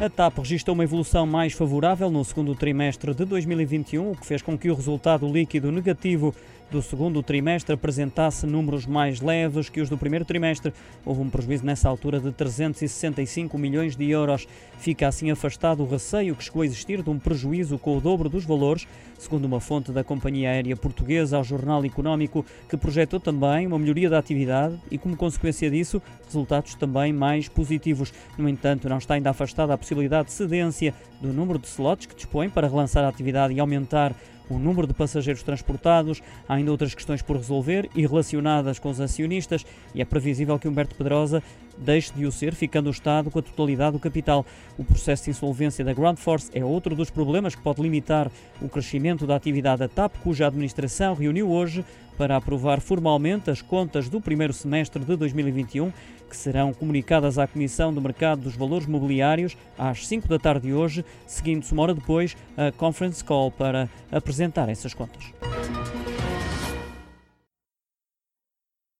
A TAP registrou uma evolução mais favorável no segundo trimestre de 2021, o que fez com que o resultado líquido negativo do segundo trimestre apresentasse números mais leves que os do primeiro trimestre. Houve um prejuízo nessa altura de 365 milhões de euros. Fica assim afastado o receio que chegou a existir de um prejuízo com o dobro dos valores, segundo uma fonte da companhia aérea portuguesa ao Jornal Económico, que projetou também uma melhoria da atividade e, como consequência disso, resultados também mais positivos. No entanto, não está ainda afastada a possibilidade de cedência do número de slots que dispõe para relançar a atividade e aumentar o número de passageiros transportados, há ainda outras questões por resolver e relacionadas com os acionistas e é previsível que Humberto Pedrosa deixe de o ser, ficando o Estado com a totalidade do capital. O processo de insolvência da Ground Force é outro dos problemas que pode limitar o crescimento da atividade da TAP, cuja administração reuniu hoje para aprovar formalmente as contas do primeiro semestre de 2021, que serão comunicadas à Comissão do Mercado dos Valores Mobiliários às 5 da tarde de hoje, seguindo-se uma hora depois a conference call para apresentar essas contas.